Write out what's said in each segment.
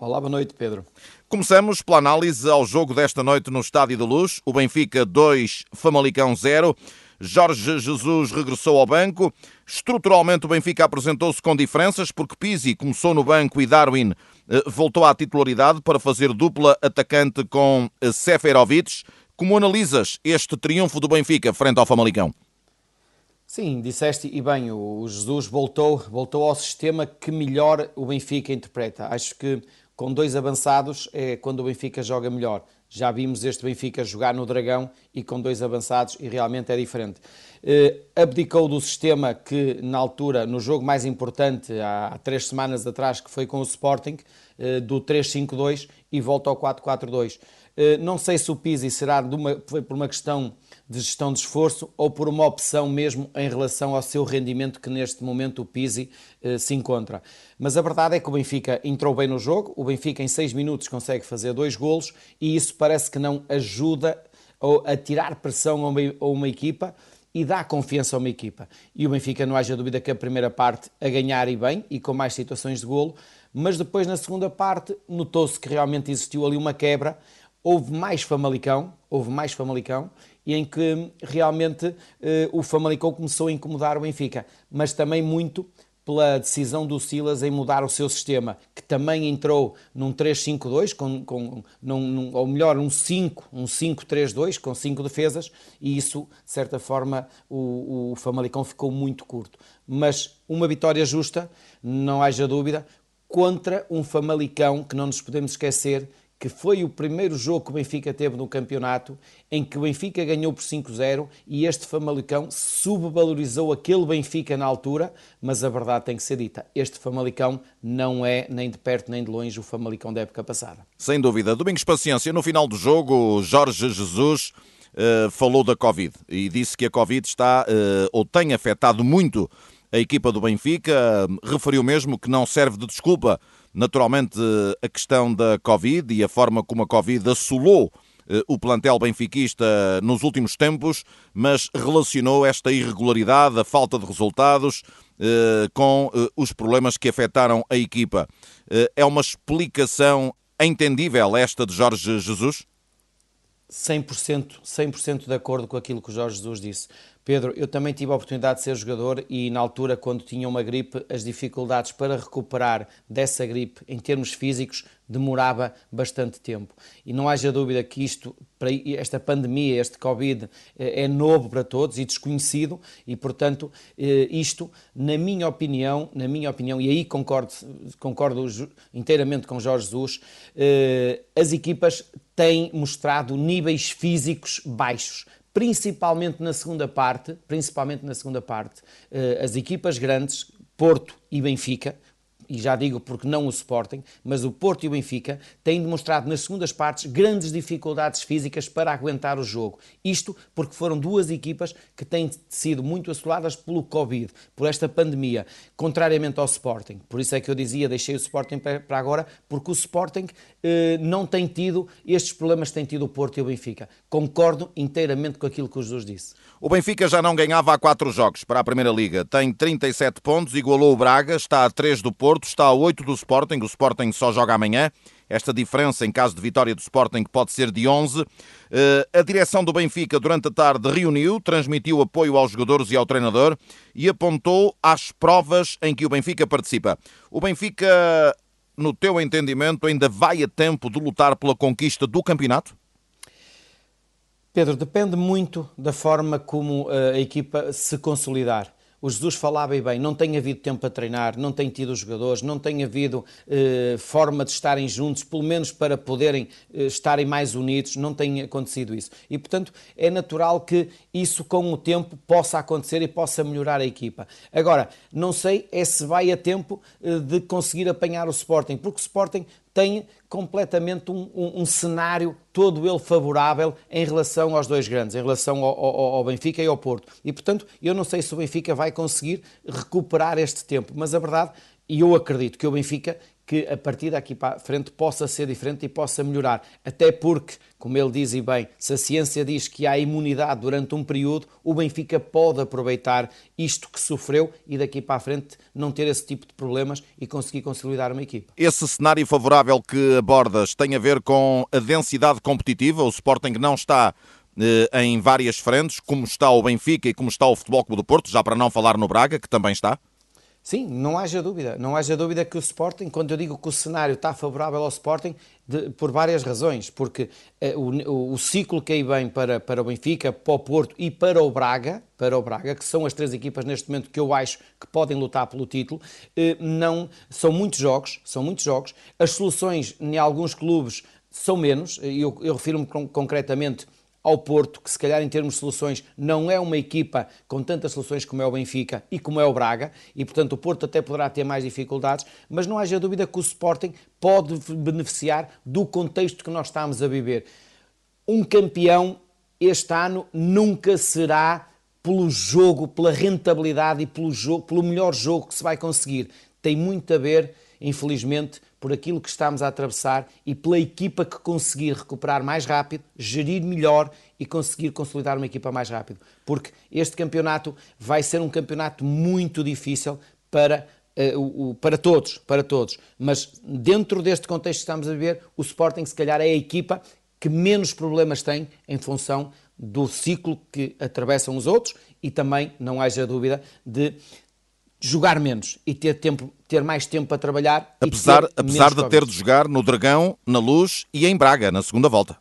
Olá, boa noite, Pedro. Começamos pela análise ao jogo desta noite no Estádio da Luz. O Benfica 2, Famalicão 0. Jorge Jesus regressou ao banco. Estruturalmente, o Benfica apresentou-se com diferenças, porque Pizzi começou no banco e Darwin eh, voltou à titularidade para fazer dupla atacante com eh, Seferovic. Como analisas este triunfo do Benfica frente ao Famalicão? Sim, disseste e bem, o Jesus voltou, voltou ao sistema que melhor o Benfica interpreta. Acho que com dois avançados é quando o Benfica joga melhor. Já vimos este Benfica jogar no Dragão e com dois avançados e realmente é diferente. Eh, abdicou do sistema que na altura, no jogo mais importante, há, três semanas atrás, que foi com o Sporting, eh, do 3-5-2 e volta ao 4-4-2. Eh, não sei se o Pizzi será uma, foi por uma questão de gestão de esforço ou por uma opção mesmo em relação ao seu rendimento que neste momento o Pizzi eh, se encontra. Mas a verdade é que o Benfica entrou bem no jogo, o Benfica em seis minutos consegue fazer dois golos e isso parece que não ajuda a tirar pressão a uma, a uma equipa e dá confiança a uma equipa. E o Benfica, não haja dúvida que a primeira parte a ganhar e bem e com mais situações de golo, mas depois na segunda parte notou-se que realmente existiu ali uma quebra, houve mais Famalicão, houve mais Famalicão e em que realmente eh, o Famalicão começou a incomodar o Benfica, mas também muito pela decisão do Silas em mudar o seu sistema, que também entrou num 3-5-2, com, com, num, ou melhor, um 5, um 5-3-2, com 5 defesas, e isso, de certa forma, o, o Famalicão ficou muito curto. Mas uma vitória justa, não haja dúvida, contra um Famalicão que não nos podemos esquecer que foi o primeiro jogo que o Benfica teve no campeonato, em que o Benfica ganhou por 5-0 e este Famalicão subvalorizou aquele Benfica na altura, mas a verdade tem que ser dita, este Famalicão não é nem de perto nem de longe o Famalicão da época passada. Sem dúvida. Domingos Paciência, no final do jogo, Jorge Jesus uh, falou da Covid e disse que a Covid está uh, ou tem afetado muito a equipa do Benfica, referiu mesmo que não serve de desculpa naturalmente a questão da Covid e a forma como a Covid assolou eh, o plantel benfiquista nos últimos tempos, mas relacionou esta irregularidade, a falta de resultados, eh, com eh, os problemas que afetaram a equipa. É uma explicação entendível esta de Jorge Jesus? 100%, 100% de acordo com aquilo que o Jorge Jesus disse. Pedro, eu também tive a oportunidade de ser jogador e na altura, quando tinha uma gripe, as dificuldades para recuperar dessa gripe em termos físicos demorava bastante tempo. E não haja dúvida que isto, esta pandemia, este Covid, é novo para todos e desconhecido e, portanto, eh, isto, na minha opinião, na minha opinião, e aí concordo, concordo inteiramente com Jorge Jesus, eh, as equipas têm mostrado níveis físicos baixos principalmente na segunda parte, principalmente na segunda parte, eh, as equipas grandes, Porto e Benfica, e já digo porque não o Sporting, mas o Porto e o Benfica têm demonstrado nas segundas partes grandes dificuldades físicas para aguentar o jogo. Isto porque foram duas equipas que têm sido muito assoladas pelo Covid, por esta pandemia, contrariamente ao Sporting. Por isso é que eu dizia, deixei o Sporting para agora, porque o Sporting eh, não tem tido estes problemas que tem tido o Porto e o Benfica. Concordo inteiramente com aquilo que o Jesus disse. O Benfica já não ganhava há quatro jogos para a Primeira Liga. Tem 37 pontos, igualou o Braga, está a 3 do Porto, está a 8 do Sporting. O Sporting só joga amanhã. Esta diferença, em caso de vitória do Sporting, pode ser de 11. Eh, a direção do Benfica, durante a tarde, reuniu, transmitiu apoio aos jogadores e ao treinador e apontou às provas em que o Benfica participa. O Benfica, no teu entendimento, ainda vai a tempo de lutar pela conquista do campeonato? Pedro, depende muito da forma como eh, a equipa se consolidar. O Jesus falava e bem, não tem havido tempo para treinar, não tem tido os jogadores, não tem havido eh, forma de estarem juntos, pelo menos para poderem eh, estarem mais unidos, não tem acontecido isso. E, portanto, é natural que isso com o tempo possa acontecer e possa melhorar a equipa. Agora, não sei é se vai a tempo eh, de conseguir apanhar o Sporting, porque o Sporting tem completamente um, um, um, cenário todo ele favorável em relação aos dois grandes, em relação ao, ao, ao, Benfica e ao Porto. E, portanto, eu não sei se o Benfica vai conseguir recuperar este tempo, mas a verdade, e eu acredito que o Benfica que a partir daqui para a frente possa ser diferente e possa melhorar. Até porque, como ele diz e bem, se a ciência diz que há imunidade durante um período, o Benfica pode aproveitar isto que sofreu e daqui para a frente não ter esse tipo de problemas e conseguir consolidar uma equipa. Esse cenário favorável que abordas tem a ver com a densidade competitiva. O Sporting não está eh, em várias frentes, como está o Benfica e como está o Futebol Clube do Porto, já para não falar no Braga, que também está? Sim, não haja dúvida. Não haja dúvida que o Sporting, quando eu digo que o cenário está favorável ao Sporting, de, por várias razões. Porque eh, o, o, ciclo que aí vem para, para o Benfica, para o Porto e para o Braga, para o Braga, que são as três equipas neste momento que eu acho que podem lutar pelo título, eh, não, são muitos jogos, são muitos jogos. As soluções em alguns clubes são menos, eu, eu refiro-me concretamente ao Porto, que se calhar em termos de soluções não é uma equipa com tantas soluções como é o Benfica e como é o Braga, e portanto o Porto até poderá ter mais dificuldades, mas não haja dúvida que o Sporting pode beneficiar do contexto que nós estamos a viver. Um campeão este ano nunca será pelo jogo, pela rentabilidade e pelo, jogo, pelo melhor jogo que se vai conseguir. Tem muito a ver, infelizmente, por aquilo que estamos a atravessar e pela equipa que conseguir recuperar mais rápido, gerir melhor e conseguir consolidar uma equipa mais rápido. Porque este campeonato vai ser um campeonato muito difícil para uh, para todos, para todos. Mas dentro deste contexto que estamos a viver, o Sporting se calhar é a equipa que menos problemas tem em função do ciclo que atravessam os outros e também, não haja dúvida, de jogar menos e ter, tempo, ter mais tempo para trabalhar. Apesar, apesar de ter de jogar no Dragão, na Luz e em Braga, na segunda volta.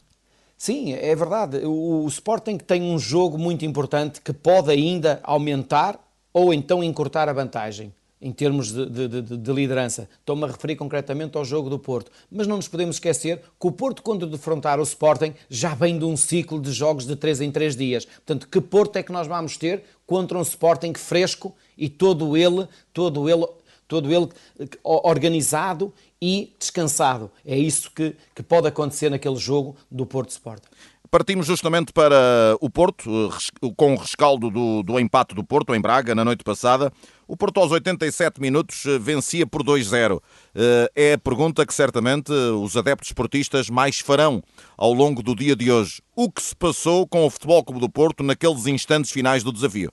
Sim, é verdade. O, o Sporting tem um jogo muito importante que pode ainda aumentar ou então encurtar a vantagem em termos de, de, de, de liderança. Estou-me a referir concretamente ao jogo do Porto. Mas não nos podemos esquecer que o Porto, quando defrontar o Sporting, já vem de um ciclo de jogos de 3 em 3 dias. Portanto, que Porto é que nós vamos ter contra um Sporting fresco e todo ele, todo ele, todo ele organizado e descansado. É isso que, que pode acontecer naquele jogo do Porto Sporting. Partimos justamente para o Porto, com o rescaldo do, do empate do Porto em Braga na noite passada. O Porto, aos 87 minutos, vencia por 2-0. Eh, é a pergunta que certamente os adeptos esportistas mais farão ao longo do dia de hoje. O que se passou com o Futebol Clube do Porto naqueles instantes finais do desafio?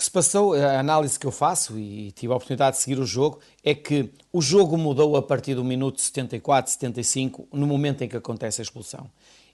Que se passou, a análise que eu faço, e tive a oportunidade de seguir o jogo, é que o jogo mudou a partir do minuto 74, 75, no momento em que acontece a expulsão.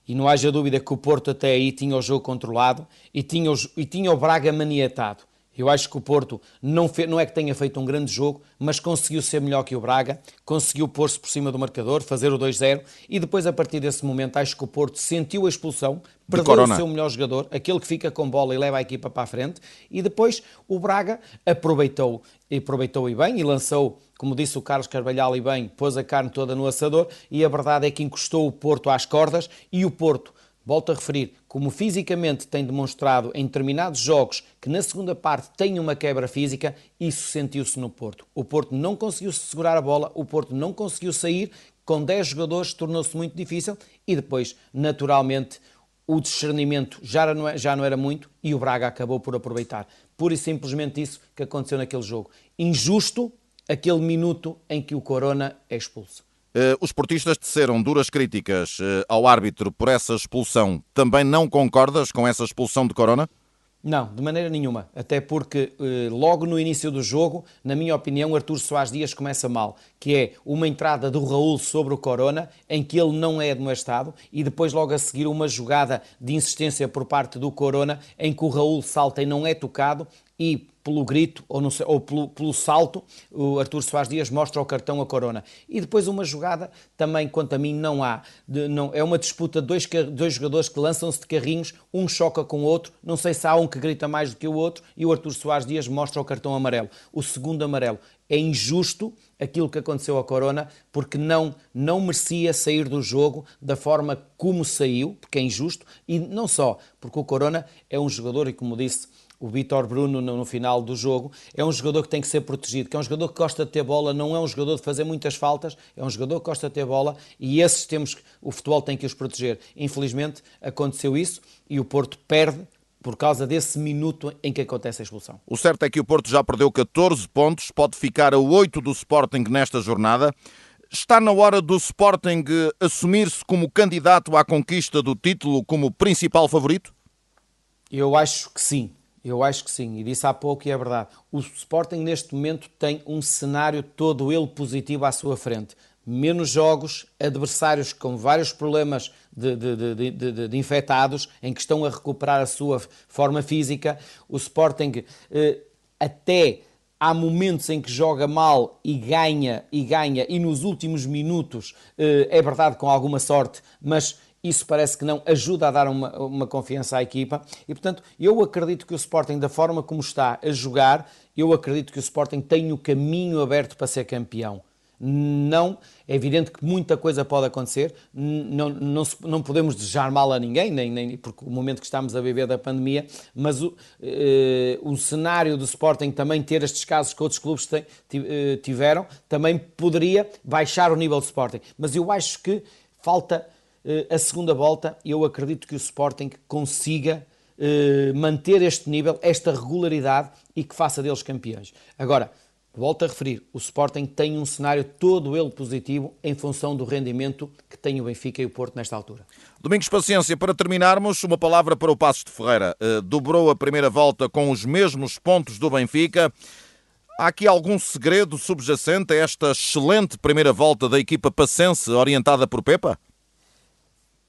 E não haja dúvida que o Porto até aí tinha o jogo controlado e tinha o, e tinha o Braga maniatado. Eu acho que o Porto não, não é que tenha feito um grande jogo, mas conseguiu ser melhor que o Braga, conseguiu pôr-se por cima do marcador, fazer o 2-0 e depois, a partir desse momento, acho que o Porto sentiu a expulsão, perdeu o seu melhor jogador, aquele que fica com bola e leva a equipa para a frente, e depois o Braga aproveitou, e aproveitou e bem e lançou, como disse o Carlos Carvalhal e bem, pôs a carne toda no assador e a verdade é que encostou o Porto às cordas e o Porto volto a referir, como fisicamente tem demonstrado em determinados jogos que na segunda parte tem uma quebra física, isso sentiu-se no Porto. O Porto não conseguiu segurar a bola, o Porto não conseguiu sair, com 10 jogadores tornou-se muito difícil e depois, naturalmente, o discernimento já não, é, já não era muito e o Braga acabou por aproveitar. Pura e simplesmente isso que aconteceu naquele jogo. Injusto aquele minuto em que o Corona é expulso. Eh, os portistas teceram duras críticas eh, ao árbitro por essa expulsão. Também não concordas com essa expulsão de Corona? Não, de maneira nenhuma. Até porque eh, logo no início do jogo, na minha opinião, Artur Soares Dias começa mal, que é uma entrada do Raul sobre o Corona, em que ele não é demonstrado, e depois logo a seguir uma jogada de insistência por parte do Corona, em que o Raul salta e não é tocado, e pelo grito ou, sei, ou pelo, pelo, salto, o Artur Soares Dias mostra o cartão a Corona. E depois uma jogada, também quanto a mim não há, de, não, é uma disputa de dois, dois jogadores que lançam-se de carrinhos, um choca com o outro, não sei se há um que grita mais do que o outro, e o Artur Soares Dias mostra o cartão amarelo. O segundo amarelo. É injusto aquilo que aconteceu a Corona, porque não, não merecia sair do jogo da forma como saiu, porque é injusto, e não só, porque o Corona é um jogador, e como disse, o Vitor Bruno no, final do jogo, é um jogador que tem que ser protegido, que é um jogador que gosta de ter bola, não é um jogador de fazer muitas faltas, é um jogador que gosta de ter bola e esses temos, o futebol tem que os proteger. Infelizmente aconteceu isso e o Porto perde por causa desse minuto em que acontece a expulsão. O certo é que o Porto já perdeu 14 pontos, pode ficar a 8 do Sporting nesta jornada. Está na hora do Sporting assumir-se como candidato à conquista do título como principal favorito? Eu acho que sim. Eu acho que sim, e disse há pouco e é verdade. O Sporting neste momento tem um cenário todo ele positivo à sua frente. Menos jogos, adversários com vários problemas de, de, de, de infectados, em que estão a recuperar a sua forma física. O Sporting eh, até há momentos em que joga mal e ganha e ganha e nos últimos minutos eh, é verdade com alguma sorte, mas isso parece que não ajuda a dar uma, uma confiança à equipa e, portanto, eu acredito que o Sporting, da forma como está a jogar, eu acredito que o Sporting tem o caminho aberto para ser campeão. Não, é evidente que muita coisa pode acontecer, não, não, não podemos desejar mal a ninguém, nem, nem porque o momento que estamos a viver da pandemia, mas o, eh, o cenário do Sporting também ter estes casos que outros clubes eh, tiveram, também poderia baixar o nível do Sporting. Mas eu acho que falta a segunda volta, eu acredito que o Sporting consiga eh, manter este nível, esta regularidade e que faça deles campeões. Agora, volto a referir, o Sporting tem um cenário todo ele positivo em função do rendimento que tem o Benfica e o Porto nesta altura. Domingos Paciência, para terminarmos, uma palavra para o Passos de Ferreira. Uh, dobrou a primeira volta com os mesmos pontos do Benfica. Há aqui algum segredo subjacente a esta excelente primeira volta da equipa pacense orientada por Pepa?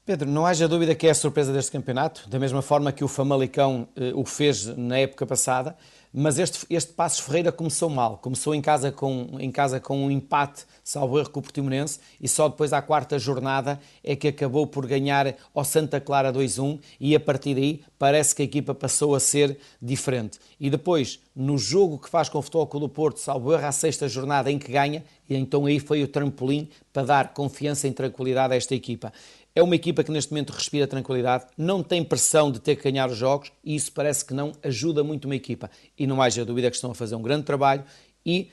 Pedro, não haja dúvida que é a surpresa deste campeonato, da mesma forma que o Famalicão eh, o fez na época passada, mas este, este Passos Ferreira começou mal, começou em casa com, em casa com um empate, salvo erro, com o Portimonense, e só depois à quarta jornada é que acabou por ganhar ao Santa Clara 2-1, e a partir daí parece que a equipa passou a ser diferente. E depois, no jogo que faz com o Futebol Clube do Porto, salvo erro, à sexta jornada em que ganha, e então aí foi o trampolim para dar confiança e tranquilidade a esta equipa. É uma equipa que neste momento respira tranquilidade, não tem pressão de ter que ganhar os jogos e isso parece que não ajuda muito uma equipa. E não haja dúvida que estão a fazer um grande trabalho e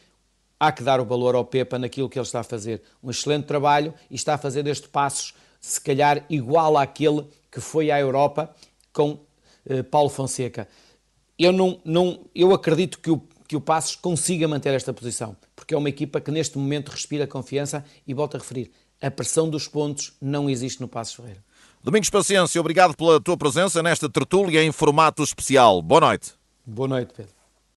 há que dar o valor ao Pepa naquilo que ele está a fazer. Um excelente trabalho e está a fazer este passos, se calhar igual àquele que foi à Europa com eh, Paulo Fonseca. Eu, não, não, eu acredito que o, que o Passos consiga manter esta posição, porque é uma equipa que neste momento respira confiança e volto a referir, a pressão dos pontos não existe no Passos Ferreira. Domingos Paciência, obrigado pela tua presença nesta tertúlia em formato especial. Boa noite. Boa noite, Pedro.